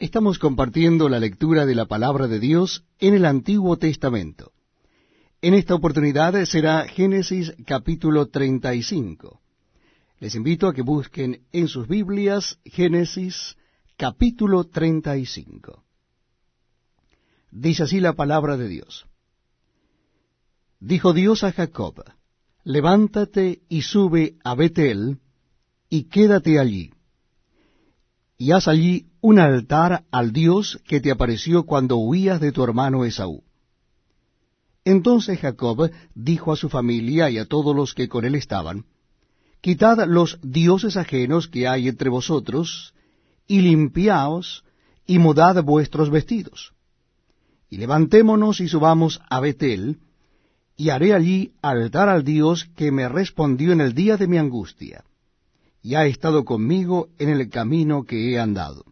Estamos compartiendo la lectura de la palabra de Dios en el Antiguo Testamento. En esta oportunidad será Génesis capítulo 35. Les invito a que busquen en sus Biblias Génesis capítulo 35. Dice así la palabra de Dios. Dijo Dios a Jacob, levántate y sube a Betel, y quédate allí y haz allí un altar al Dios que te apareció cuando huías de tu hermano Esaú. Entonces Jacob dijo a su familia y a todos los que con él estaban, Quitad los dioses ajenos que hay entre vosotros, y limpiaos, y mudad vuestros vestidos. Y levantémonos y subamos a Betel, y haré allí altar al Dios que me respondió en el día de mi angustia y ha estado conmigo en el camino que he andado.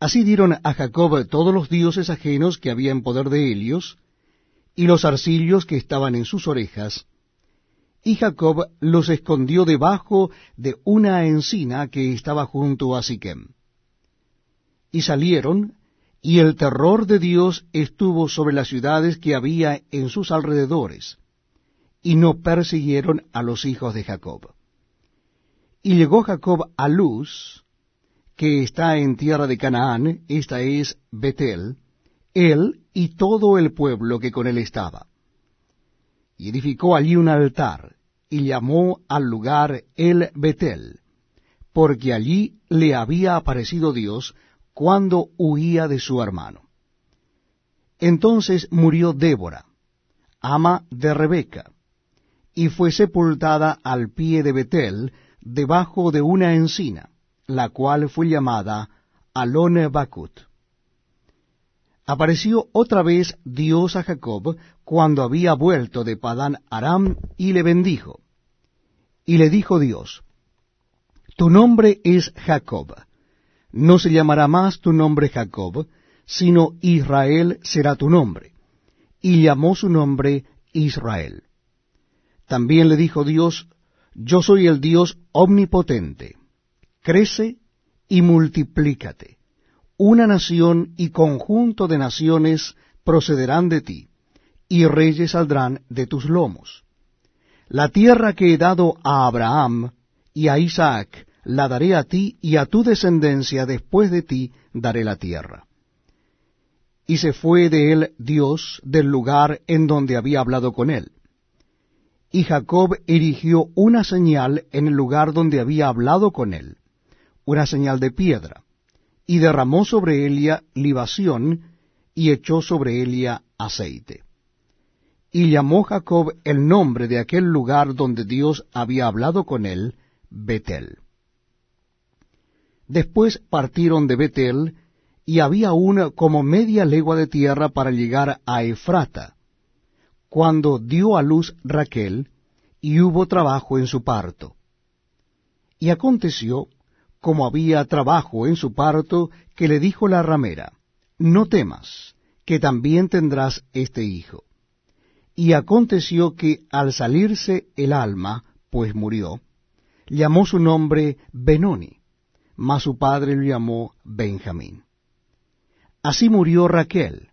Así dieron a Jacob todos los dioses ajenos que había en poder de Helios, y los arcillos que estaban en sus orejas, y Jacob los escondió debajo de una encina que estaba junto a Siquem. Y salieron, y el terror de Dios estuvo sobre las ciudades que había en sus alrededores, y no persiguieron a los hijos de Jacob. Y llegó Jacob a Luz, que está en tierra de Canaán, esta es Betel, él y todo el pueblo que con él estaba. Y edificó allí un altar, y llamó al lugar el Betel, porque allí le había aparecido Dios cuando huía de su hermano. Entonces murió Débora, ama de Rebeca, y fue sepultada al pie de Betel, debajo de una encina, la cual fue llamada Alone Bakut. Apareció otra vez Dios a Jacob cuando había vuelto de Padán Aram y le bendijo. Y le dijo Dios, Tu nombre es Jacob, no se llamará más tu nombre Jacob, sino Israel será tu nombre. Y llamó su nombre Israel. También le dijo Dios, yo soy el Dios omnipotente. Crece y multiplícate. Una nación y conjunto de naciones procederán de ti, y reyes saldrán de tus lomos. La tierra que he dado a Abraham y a Isaac, la daré a ti y a tu descendencia después de ti daré la tierra. Y se fue de él Dios del lugar en donde había hablado con él y Jacob erigió una señal en el lugar donde había hablado con él, una señal de piedra, y derramó sobre ella libación, y echó sobre ella aceite. Y llamó Jacob el nombre de aquel lugar donde Dios había hablado con él, Betel. Después partieron de Betel, y había aún como media legua de tierra para llegar a Efrata, cuando dio a luz Raquel, y hubo trabajo en su parto. Y aconteció, como había trabajo en su parto, que le dijo la ramera, No temas, que también tendrás este hijo. Y aconteció que al salirse el alma, pues murió, llamó su nombre Benoni, mas su padre lo llamó Benjamín. Así murió Raquel,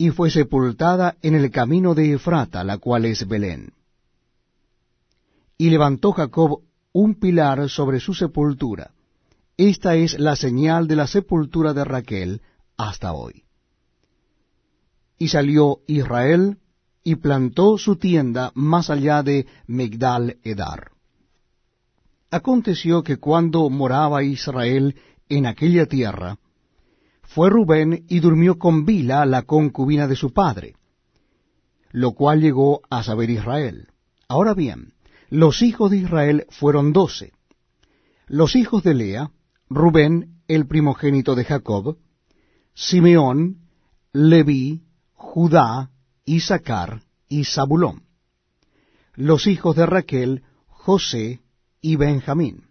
y fue sepultada en el camino de Efrata, la cual es Belén. Y levantó Jacob un pilar sobre su sepultura. Esta es la señal de la sepultura de Raquel hasta hoy. Y salió Israel y plantó su tienda más allá de Migdal Edar. Aconteció que cuando moraba Israel en aquella tierra, fue Rubén y durmió con Bila, la concubina de su padre, lo cual llegó a saber Israel. Ahora bien, los hijos de Israel fueron doce. Los hijos de Lea, Rubén, el primogénito de Jacob, Simeón, Leví, Judá, Isaacar y Zabulón. Los hijos de Raquel, José y Benjamín.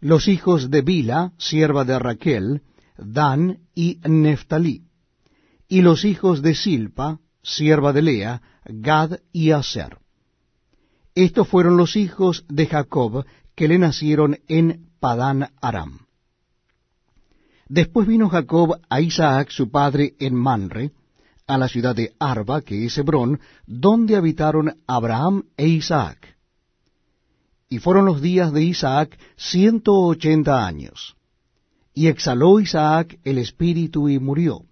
Los hijos de Bila, sierva de Raquel, Dan y Neftalí, y los hijos de Silpa, sierva de Lea, Gad y Aser. Estos fueron los hijos de Jacob que le nacieron en Padán Aram. Después vino Jacob a Isaac su padre en Manre, a la ciudad de Arba, que es Hebrón, donde habitaron Abraham e Isaac. Y fueron los días de Isaac ciento ochenta años. Y exhaló Isaac el espíritu y murió.